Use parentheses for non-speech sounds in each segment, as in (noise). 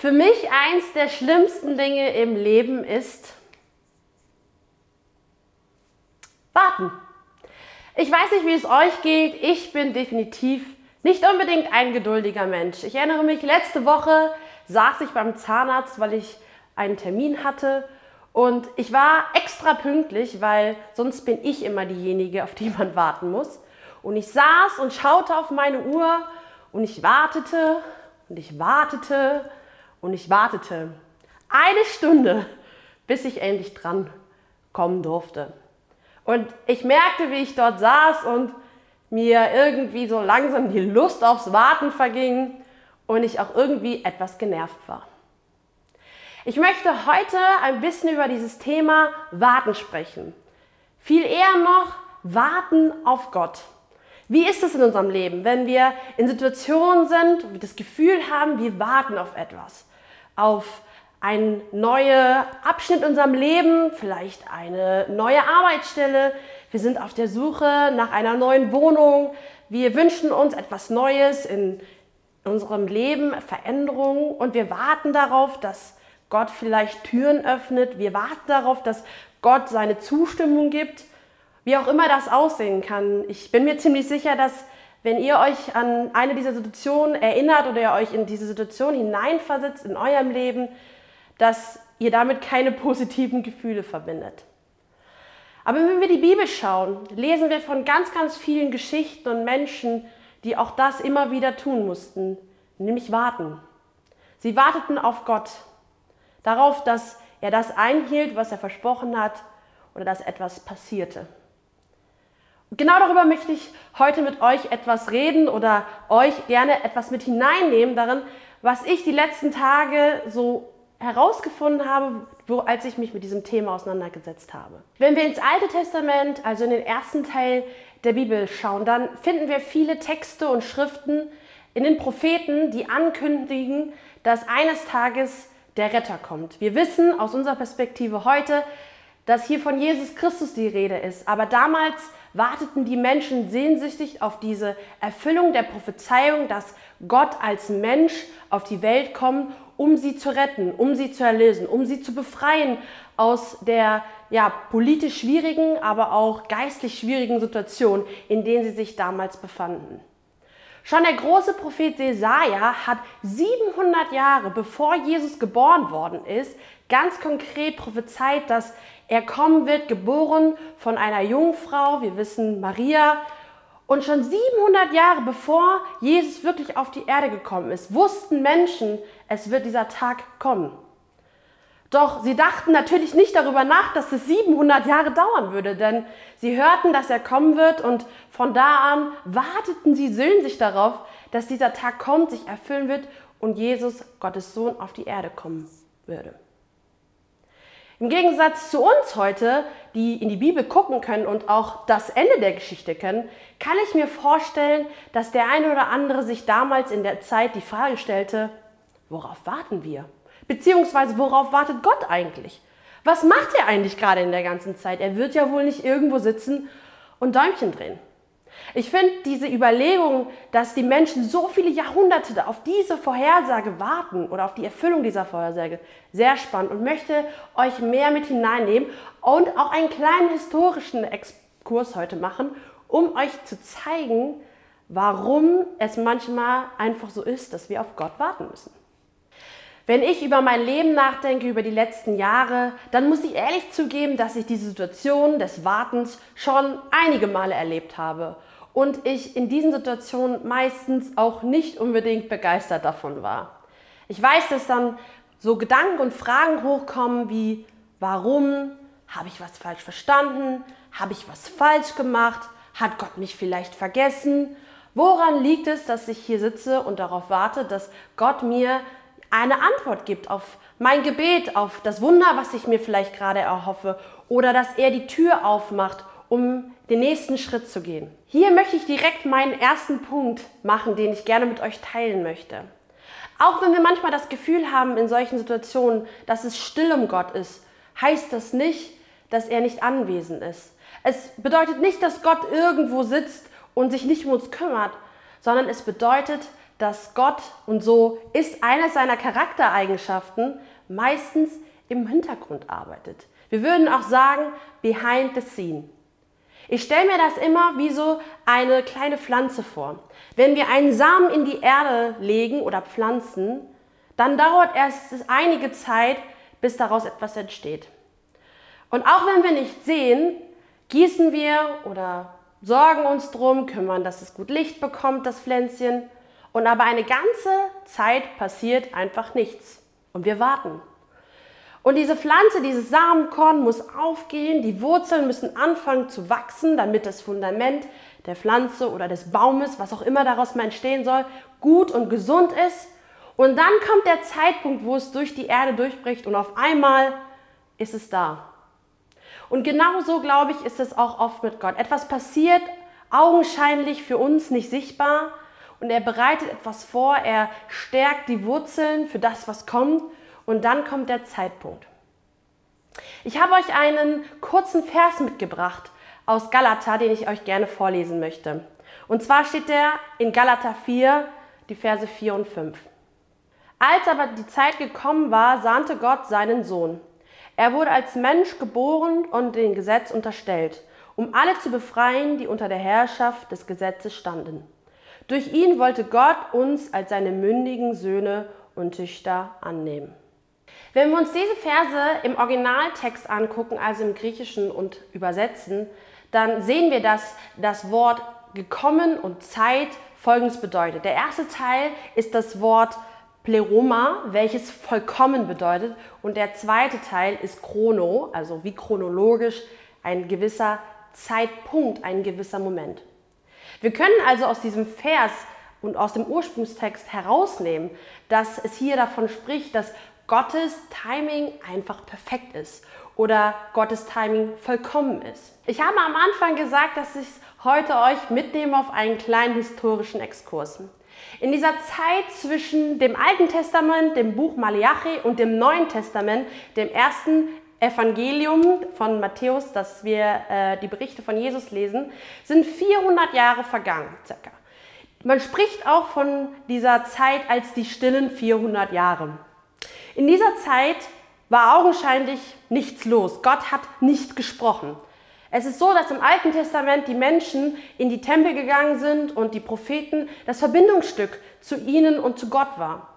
Für mich eins der schlimmsten Dinge im Leben ist warten. Ich weiß nicht, wie es euch geht. Ich bin definitiv nicht unbedingt ein geduldiger Mensch. Ich erinnere mich, letzte Woche saß ich beim Zahnarzt, weil ich einen Termin hatte. Und ich war extra pünktlich, weil sonst bin ich immer diejenige, auf die man warten muss. Und ich saß und schaute auf meine Uhr und ich wartete und ich wartete und ich wartete eine Stunde, bis ich endlich dran kommen durfte. Und ich merkte, wie ich dort saß und mir irgendwie so langsam die Lust aufs Warten verging und ich auch irgendwie etwas genervt war. Ich möchte heute ein bisschen über dieses Thema Warten sprechen. Viel eher noch Warten auf Gott. Wie ist es in unserem Leben, wenn wir in Situationen sind, wo wir das Gefühl haben, wir warten auf etwas, auf einen neuen Abschnitt in unserem Leben, vielleicht eine neue Arbeitsstelle. Wir sind auf der Suche nach einer neuen Wohnung. Wir wünschen uns etwas Neues in unserem Leben, Veränderungen und wir warten darauf, dass Gott vielleicht Türen öffnet. Wir warten darauf, dass Gott seine Zustimmung gibt wie auch immer das aussehen kann. Ich bin mir ziemlich sicher, dass wenn ihr euch an eine dieser Situationen erinnert oder ihr euch in diese Situation hineinversetzt in eurem Leben, dass ihr damit keine (laughs) positiven Gefühle verbindet. Aber wenn wir die Bibel schauen, lesen wir von ganz, ganz vielen Geschichten und Menschen, die auch das immer wieder tun mussten, nämlich warten. Sie warteten auf Gott, darauf, dass er das einhielt, was er versprochen hat oder dass etwas passierte. Genau darüber möchte ich heute mit euch etwas reden oder euch gerne etwas mit hineinnehmen darin, was ich die letzten Tage so herausgefunden habe, wo, als ich mich mit diesem Thema auseinandergesetzt habe. Wenn wir ins Alte Testament, also in den ersten Teil der Bibel schauen, dann finden wir viele Texte und Schriften in den Propheten, die ankündigen, dass eines Tages der Retter kommt. Wir wissen aus unserer Perspektive heute, dass hier von Jesus Christus die Rede ist, aber damals warteten die Menschen sehnsüchtig auf diese Erfüllung der Prophezeiung, dass Gott als Mensch auf die Welt kommt, um sie zu retten, um sie zu erlösen, um sie zu befreien aus der ja, politisch schwierigen, aber auch geistlich schwierigen Situation, in der sie sich damals befanden. Schon der große Prophet Jesaja hat 700 Jahre bevor Jesus geboren worden ist, ganz konkret prophezeit, dass er kommen wird, geboren von einer Jungfrau, wir wissen Maria. Und schon 700 Jahre bevor Jesus wirklich auf die Erde gekommen ist, wussten Menschen, es wird dieser Tag kommen. Doch sie dachten natürlich nicht darüber nach, dass es 700 Jahre dauern würde, denn sie hörten, dass er kommen wird und von da an warteten sie sehnsüchtig darauf, dass dieser Tag kommt, sich erfüllen wird und Jesus, Gottes Sohn, auf die Erde kommen würde. Im Gegensatz zu uns heute, die in die Bibel gucken können und auch das Ende der Geschichte kennen, kann ich mir vorstellen, dass der eine oder andere sich damals in der Zeit die Frage stellte, worauf warten wir? Beziehungsweise worauf wartet Gott eigentlich? Was macht er eigentlich gerade in der ganzen Zeit? Er wird ja wohl nicht irgendwo sitzen und Däumchen drehen. Ich finde diese Überlegung, dass die Menschen so viele Jahrhunderte auf diese Vorhersage warten oder auf die Erfüllung dieser Vorhersage, sehr spannend und möchte euch mehr mit hineinnehmen und auch einen kleinen historischen Exkurs heute machen, um euch zu zeigen, warum es manchmal einfach so ist, dass wir auf Gott warten müssen. Wenn ich über mein Leben nachdenke, über die letzten Jahre, dann muss ich ehrlich zugeben, dass ich diese Situation des Wartens schon einige Male erlebt habe und ich in diesen Situationen meistens auch nicht unbedingt begeistert davon war. Ich weiß, dass dann so Gedanken und Fragen hochkommen wie, warum? Habe ich was falsch verstanden? Habe ich was falsch gemacht? Hat Gott mich vielleicht vergessen? Woran liegt es, dass ich hier sitze und darauf warte, dass Gott mir eine Antwort gibt auf mein Gebet, auf das Wunder, was ich mir vielleicht gerade erhoffe oder dass er die Tür aufmacht, um den nächsten Schritt zu gehen. Hier möchte ich direkt meinen ersten Punkt machen, den ich gerne mit euch teilen möchte. Auch wenn wir manchmal das Gefühl haben in solchen Situationen, dass es still um Gott ist, heißt das nicht, dass er nicht anwesend ist. Es bedeutet nicht, dass Gott irgendwo sitzt und sich nicht um uns kümmert, sondern es bedeutet, dass Gott, und so ist eine seiner Charaktereigenschaften, meistens im Hintergrund arbeitet. Wir würden auch sagen, behind the scene. Ich stelle mir das immer wie so eine kleine Pflanze vor. Wenn wir einen Samen in die Erde legen oder pflanzen, dann dauert erst einige Zeit, bis daraus etwas entsteht. Und auch wenn wir nicht sehen, gießen wir oder sorgen uns drum, kümmern, dass es gut Licht bekommt, das Pflänzchen. Und aber eine ganze Zeit passiert einfach nichts. Und wir warten. Und diese Pflanze, dieses Samenkorn muss aufgehen, die Wurzeln müssen anfangen zu wachsen, damit das Fundament der Pflanze oder des Baumes, was auch immer daraus mal entstehen soll, gut und gesund ist. Und dann kommt der Zeitpunkt, wo es durch die Erde durchbricht und auf einmal ist es da. Und genauso, glaube ich, ist es auch oft mit Gott. Etwas passiert, augenscheinlich für uns nicht sichtbar, und er bereitet etwas vor, er stärkt die Wurzeln für das, was kommt, und dann kommt der Zeitpunkt. Ich habe euch einen kurzen Vers mitgebracht aus Galater, den ich euch gerne vorlesen möchte. Und zwar steht der in Galater 4, die Verse 4 und 5. Als aber die Zeit gekommen war, sandte Gott seinen Sohn. Er wurde als Mensch geboren und dem Gesetz unterstellt, um alle zu befreien, die unter der Herrschaft des Gesetzes standen. Durch ihn wollte Gott uns als seine mündigen Söhne und Töchter annehmen. Wenn wir uns diese Verse im Originaltext angucken, also im Griechischen und übersetzen, dann sehen wir, dass das Wort gekommen und Zeit folgendes bedeutet. Der erste Teil ist das Wort Pleroma, welches vollkommen bedeutet. Und der zweite Teil ist Chrono, also wie chronologisch ein gewisser Zeitpunkt, ein gewisser Moment. Wir können also aus diesem Vers und aus dem Ursprungstext herausnehmen, dass es hier davon spricht, dass Gottes Timing einfach perfekt ist oder Gottes Timing vollkommen ist. Ich habe am Anfang gesagt, dass ich heute euch mitnehme auf einen kleinen historischen Exkurs. In dieser Zeit zwischen dem Alten Testament, dem Buch Malachi und dem Neuen Testament, dem ersten Evangelium von Matthäus, das wir äh, die Berichte von Jesus lesen, sind 400 Jahre vergangen, circa. Man spricht auch von dieser Zeit als die stillen 400 Jahre. In dieser Zeit war augenscheinlich nichts los. Gott hat nicht gesprochen. Es ist so, dass im Alten Testament die Menschen in die Tempel gegangen sind und die Propheten das Verbindungsstück zu ihnen und zu Gott war.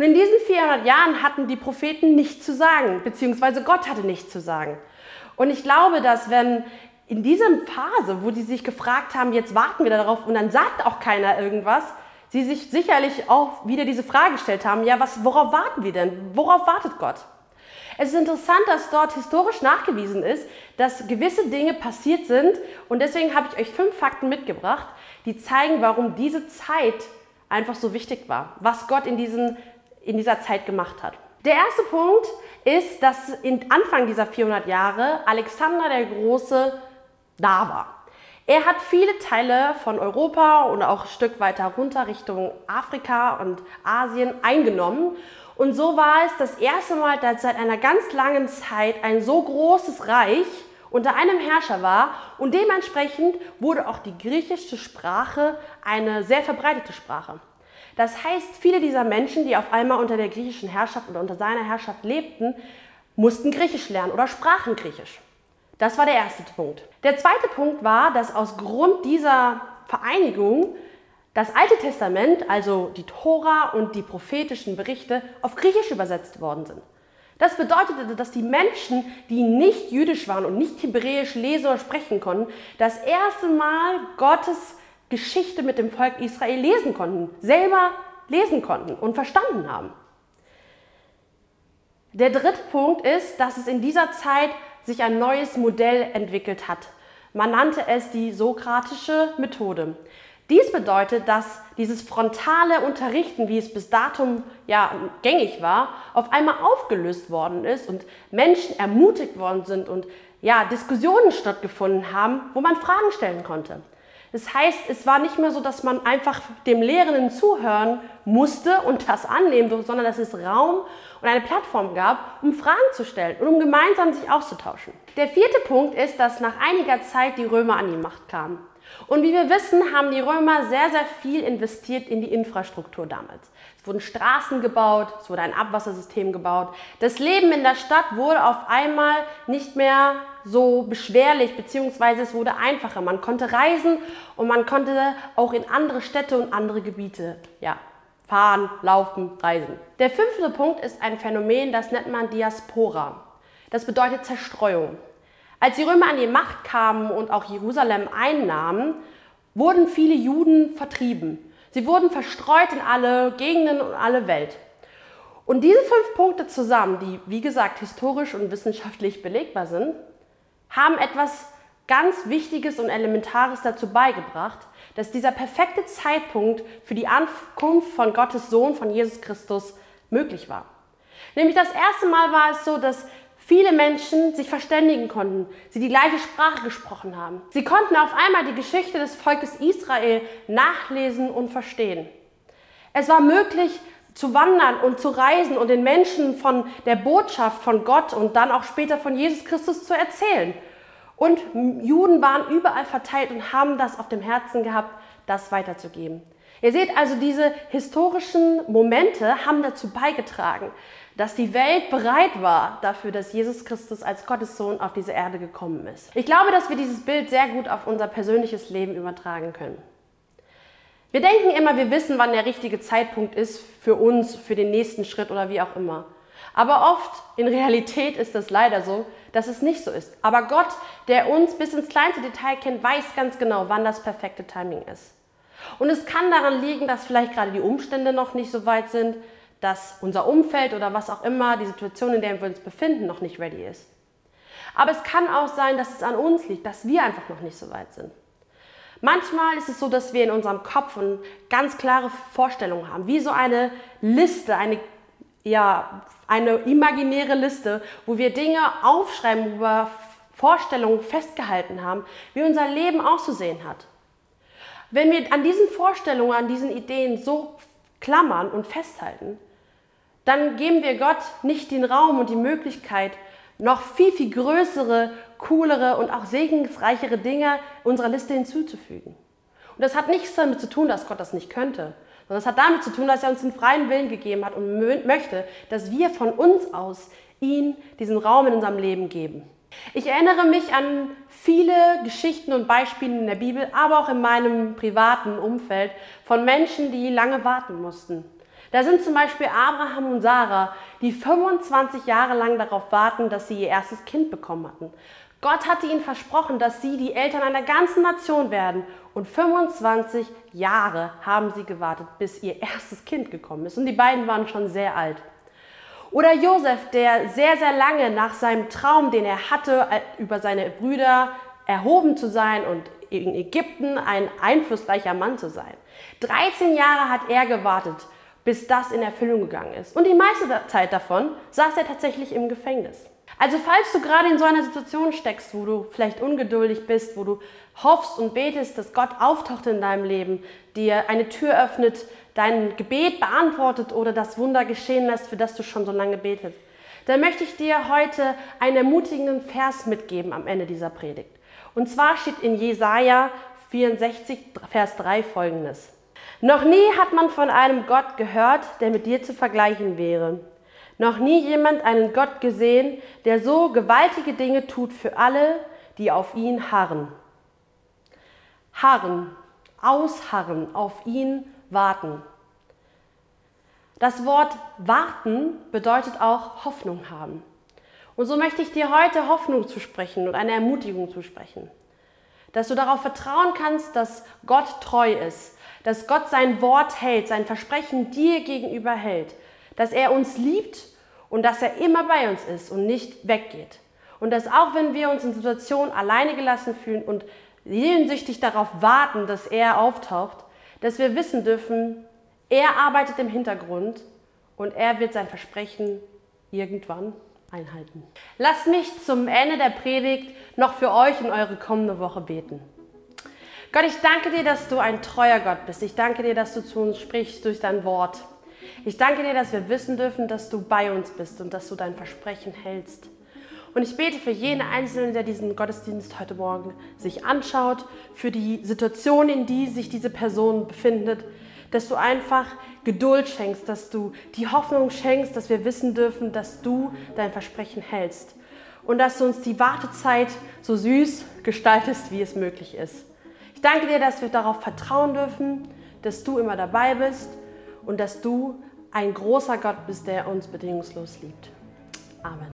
Und in diesen 400 Jahren hatten die Propheten nichts zu sagen, beziehungsweise Gott hatte nichts zu sagen. Und ich glaube, dass wenn in dieser Phase, wo die sich gefragt haben, jetzt warten wir darauf und dann sagt auch keiner irgendwas, sie sich sicherlich auch wieder diese Frage gestellt haben, ja, was, worauf warten wir denn? Worauf wartet Gott? Es ist interessant, dass dort historisch nachgewiesen ist, dass gewisse Dinge passiert sind und deswegen habe ich euch fünf Fakten mitgebracht, die zeigen, warum diese Zeit einfach so wichtig war, was Gott in, diesen, in dieser Zeit gemacht hat. Der erste Punkt ist, dass in Anfang dieser 400 Jahre Alexander der Große da war. Er hat viele Teile von Europa und auch ein Stück weiter runter Richtung Afrika und Asien eingenommen und so war es das erste Mal, dass seit einer ganz langen Zeit ein so großes Reich unter einem Herrscher war und dementsprechend wurde auch die griechische Sprache eine sehr verbreitete Sprache. Das heißt, viele dieser Menschen, die auf einmal unter der griechischen Herrschaft oder unter seiner Herrschaft lebten, mussten Griechisch lernen oder sprachen Griechisch. Das war der erste Punkt. Der zweite Punkt war, dass aus Grund dieser Vereinigung das Alte Testament, also die Tora und die prophetischen Berichte, auf Griechisch übersetzt worden sind. Das bedeutete, dass die Menschen, die nicht jüdisch waren und nicht hebräisch lesen oder sprechen konnten, das erste Mal Gottes Geschichte mit dem Volk Israel lesen konnten, selber lesen konnten und verstanden haben. Der dritte Punkt ist, dass es in dieser Zeit sich ein neues Modell entwickelt hat. Man nannte es die sokratische Methode. Dies bedeutet, dass dieses frontale Unterrichten, wie es bis datum ja gängig war, auf einmal aufgelöst worden ist und Menschen ermutigt worden sind und ja, Diskussionen stattgefunden haben, wo man Fragen stellen konnte. Das heißt, es war nicht mehr so, dass man einfach dem Lehrenden zuhören musste und das annehmen durfte, sondern dass es Raum und eine Plattform gab, um Fragen zu stellen und um gemeinsam sich auszutauschen. Der vierte Punkt ist, dass nach einiger Zeit die Römer an die Macht kamen. Und wie wir wissen, haben die Römer sehr, sehr viel investiert in die Infrastruktur damals. Es wurden Straßen gebaut, es wurde ein Abwassersystem gebaut. Das Leben in der Stadt wurde auf einmal nicht mehr so beschwerlich, beziehungsweise es wurde einfacher. Man konnte reisen und man konnte auch in andere Städte und andere Gebiete ja, fahren, laufen, reisen. Der fünfte Punkt ist ein Phänomen, das nennt man Diaspora. Das bedeutet Zerstreuung. Als die Römer an die Macht kamen und auch Jerusalem einnahmen, wurden viele Juden vertrieben. Sie wurden verstreut in alle Gegenden und alle Welt. Und diese fünf Punkte zusammen, die wie gesagt historisch und wissenschaftlich belegbar sind, haben etwas ganz Wichtiges und Elementares dazu beigebracht, dass dieser perfekte Zeitpunkt für die Ankunft von Gottes Sohn, von Jesus Christus, möglich war. Nämlich das erste Mal war es so, dass viele Menschen sich verständigen konnten, sie die gleiche Sprache gesprochen haben. Sie konnten auf einmal die Geschichte des Volkes Israel nachlesen und verstehen. Es war möglich zu wandern und zu reisen und den Menschen von der Botschaft von Gott und dann auch später von Jesus Christus zu erzählen. Und Juden waren überall verteilt und haben das auf dem Herzen gehabt, das weiterzugeben. Ihr seht also, diese historischen Momente haben dazu beigetragen, dass die Welt bereit war dafür, dass Jesus Christus als Gottes Sohn auf diese Erde gekommen ist. Ich glaube, dass wir dieses Bild sehr gut auf unser persönliches Leben übertragen können. Wir denken immer, wir wissen, wann der richtige Zeitpunkt ist für uns, für den nächsten Schritt oder wie auch immer. Aber oft in Realität ist es leider so, dass es nicht so ist. Aber Gott, der uns bis ins kleinste Detail kennt, weiß ganz genau, wann das perfekte Timing ist. Und es kann daran liegen, dass vielleicht gerade die Umstände noch nicht so weit sind, dass unser Umfeld oder was auch immer, die Situation, in der wir uns befinden, noch nicht ready ist. Aber es kann auch sein, dass es an uns liegt, dass wir einfach noch nicht so weit sind. Manchmal ist es so, dass wir in unserem Kopf eine ganz klare Vorstellung haben, wie so eine Liste, eine, ja, eine imaginäre Liste, wo wir Dinge aufschreiben, wo wir Vorstellungen festgehalten haben, wie unser Leben auszusehen hat. Wenn wir an diesen Vorstellungen, an diesen Ideen so klammern und festhalten, dann geben wir Gott nicht den Raum und die Möglichkeit, noch viel, viel größere, coolere und auch segensreichere Dinge unserer Liste hinzuzufügen. Und das hat nichts damit zu tun, dass Gott das nicht könnte, sondern es hat damit zu tun, dass er uns den freien Willen gegeben hat und möchte, dass wir von uns aus ihm diesen Raum in unserem Leben geben. Ich erinnere mich an viele Geschichten und Beispiele in der Bibel, aber auch in meinem privaten Umfeld von Menschen, die lange warten mussten. Da sind zum Beispiel Abraham und Sarah, die 25 Jahre lang darauf warten, dass sie ihr erstes Kind bekommen hatten. Gott hatte ihnen versprochen, dass sie die Eltern einer ganzen Nation werden. Und 25 Jahre haben sie gewartet, bis ihr erstes Kind gekommen ist. Und die beiden waren schon sehr alt. Oder Josef, der sehr, sehr lange nach seinem Traum, den er hatte, äh, über seine Brüder erhoben zu sein und in Ägypten ein einflussreicher Mann zu sein. 13 Jahre hat er gewartet, bis das in Erfüllung gegangen ist. Und die meiste Zeit davon saß er tatsächlich im Gefängnis. Also falls du gerade in so einer Situation steckst, wo du vielleicht ungeduldig bist, wo du hoffst und betest, dass Gott auftaucht in deinem Leben, dir eine Tür öffnet, dein Gebet beantwortet oder das Wunder geschehen lässt, für das du schon so lange betet, dann möchte ich dir heute einen ermutigenden Vers mitgeben am Ende dieser Predigt. Und zwar steht in Jesaja 64, Vers 3 folgendes. Noch nie hat man von einem Gott gehört, der mit dir zu vergleichen wäre. Noch nie jemand einen Gott gesehen, der so gewaltige Dinge tut für alle, die auf ihn harren. Harren, ausharren, auf ihn warten. Das Wort warten bedeutet auch Hoffnung haben. Und so möchte ich dir heute Hoffnung zu sprechen und eine Ermutigung zu sprechen. Dass du darauf vertrauen kannst, dass Gott treu ist, dass Gott sein Wort hält, sein Versprechen dir gegenüber hält, dass er uns liebt und dass er immer bei uns ist und nicht weggeht. Und dass auch wenn wir uns in Situationen alleine gelassen fühlen und sehnsüchtig darauf warten, dass er auftaucht, dass wir wissen dürfen, er arbeitet im Hintergrund und er wird sein Versprechen irgendwann einhalten. Lasst mich zum Ende der Predigt noch für euch und eure kommende Woche beten. Gott, ich danke dir, dass du ein treuer Gott bist. Ich danke dir, dass du zu uns sprichst durch dein Wort. Ich danke dir, dass wir wissen dürfen, dass du bei uns bist und dass du dein Versprechen hältst. Und ich bete für jeden Einzelnen, der diesen Gottesdienst heute Morgen sich anschaut, für die Situation, in die sich diese Person befindet, dass du einfach Geduld schenkst, dass du die Hoffnung schenkst, dass wir wissen dürfen, dass du dein Versprechen hältst und dass du uns die Wartezeit so süß gestaltest, wie es möglich ist. Ich danke dir, dass wir darauf vertrauen dürfen, dass du immer dabei bist und dass du ein großer Gott bist, der uns bedingungslos liebt. Amen.